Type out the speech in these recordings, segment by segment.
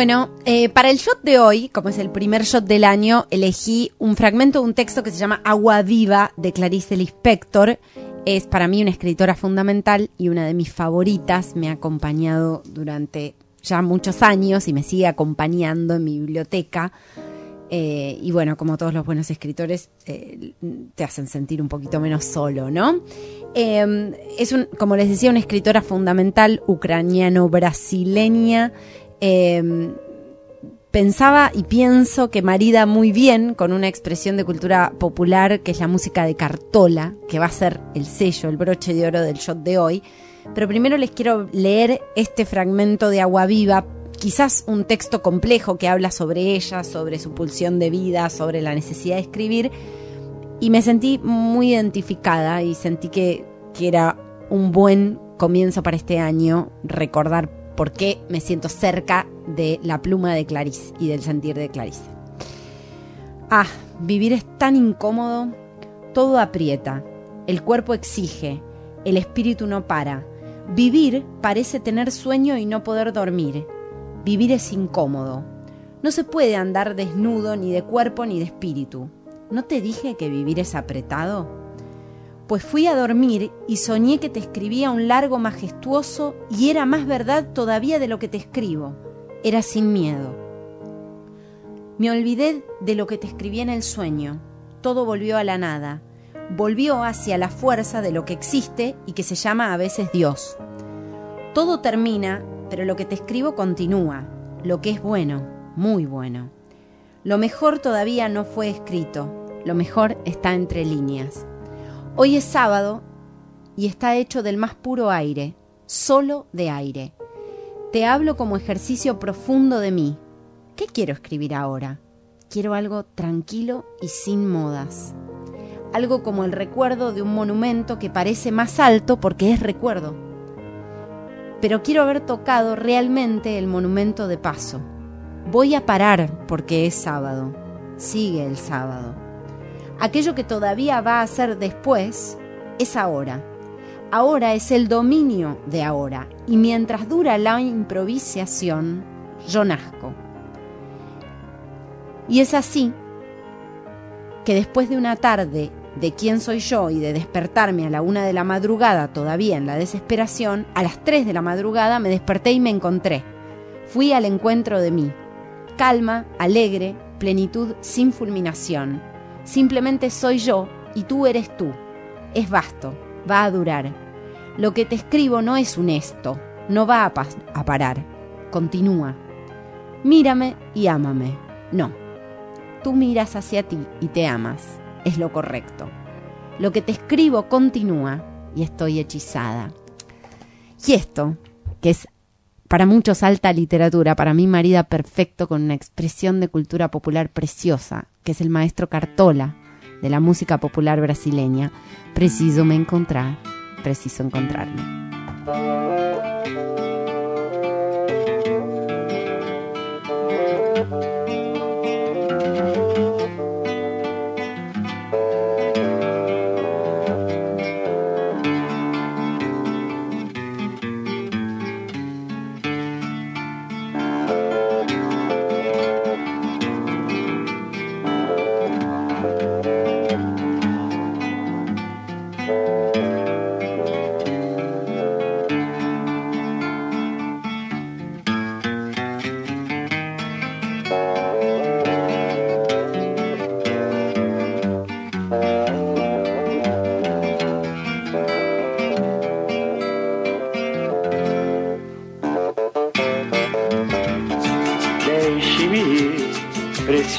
Bueno, eh, para el shot de hoy, como es el primer shot del año, elegí un fragmento de un texto que se llama Agua Viva de Clarice Lispector. Es para mí una escritora fundamental y una de mis favoritas. Me ha acompañado durante ya muchos años y me sigue acompañando en mi biblioteca. Eh, y bueno, como todos los buenos escritores, eh, te hacen sentir un poquito menos solo, ¿no? Eh, es, un, como les decía, una escritora fundamental ucraniano-brasileña. Pensaba y pienso que marida muy bien con una expresión de cultura popular que es la música de Cartola, que va a ser el sello, el broche de oro del shot de hoy. Pero primero les quiero leer este fragmento de Agua Viva quizás un texto complejo que habla sobre ella, sobre su pulsión de vida, sobre la necesidad de escribir. Y me sentí muy identificada y sentí que, era un buen comienzo para este año recordar por qué me siento cerca de la pluma de Clarice y del sentir de Clarice. Ah, vivir es tan incómodo, todo aprieta, el cuerpo exige, el espíritu no para. Vivir parece tener sueño y no poder dormir. Vivir es incómodo. No se puede andar desnudo ni de cuerpo ni de espíritu. ¿No te dije que vivir es apretado? Pues fui a dormir y soñé que te escribía un largo majestuoso y era más verdad todavía de lo que te escribo. Era sin miedo. Me olvidé de lo que te escribí en el sueño. Todo volvió a la nada. Volvió hacia la fuerza de lo que existe y que se llama a veces Dios. Todo termina pero lo que te escribo continúa, lo que es bueno, muy bueno. Lo mejor todavía no fue escrito, lo mejor está entre líneas. Hoy es sábado y está hecho del más puro aire, solo de aire. Te hablo como ejercicio profundo de mí. ¿Qué quiero escribir ahora? Quiero algo tranquilo y sin modas. Algo como el recuerdo de un monumento que parece más alto porque es recuerdo pero quiero haber tocado realmente el monumento de paso. Voy a parar porque es sábado. Sigue el sábado. Aquello que todavía va a ser después es ahora. Ahora es el dominio de ahora y mientras dura la improvisación, yo nazco. Y es así que después de una tarde de quién soy yo y de despertarme a la una de la madrugada todavía en la desesperación, a las tres de la madrugada me desperté y me encontré. Fui al encuentro de mí. Calma, alegre, plenitud sin fulminación. Simplemente soy yo y tú eres tú. Es vasto, va a durar. Lo que te escribo no es un esto, no va a, a parar. Continúa. Mírame y ámame. No. Tú miras hacia ti y te amas es lo correcto. Lo que te escribo continúa y estoy hechizada. Y esto, que es para muchos alta literatura, para mí marida perfecto con una expresión de cultura popular preciosa, que es el maestro Cartola de la música popular brasileña, preciso me encontrar, preciso encontrarme.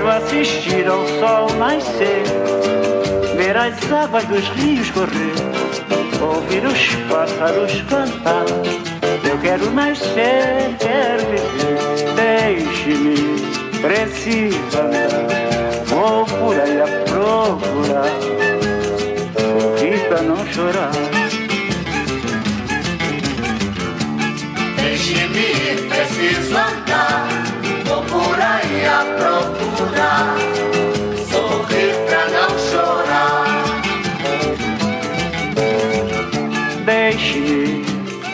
Quero assistir ao sol nascer, ver as águas dos rios correr, ouvir os pássaros cantar. Eu quero nascer, quero viver, deixe-me, preciso andar. Vou por aí a procurar, sorrir pra não chorar. Deixe-me, preciso andar. Vou por aí a procurar. Sorrir pra não chorar. Deixe-me,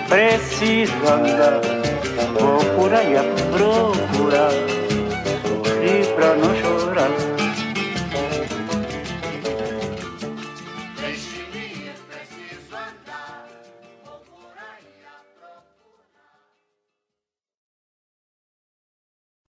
preciso andar. Vou por aí a procurar, sorrir pra não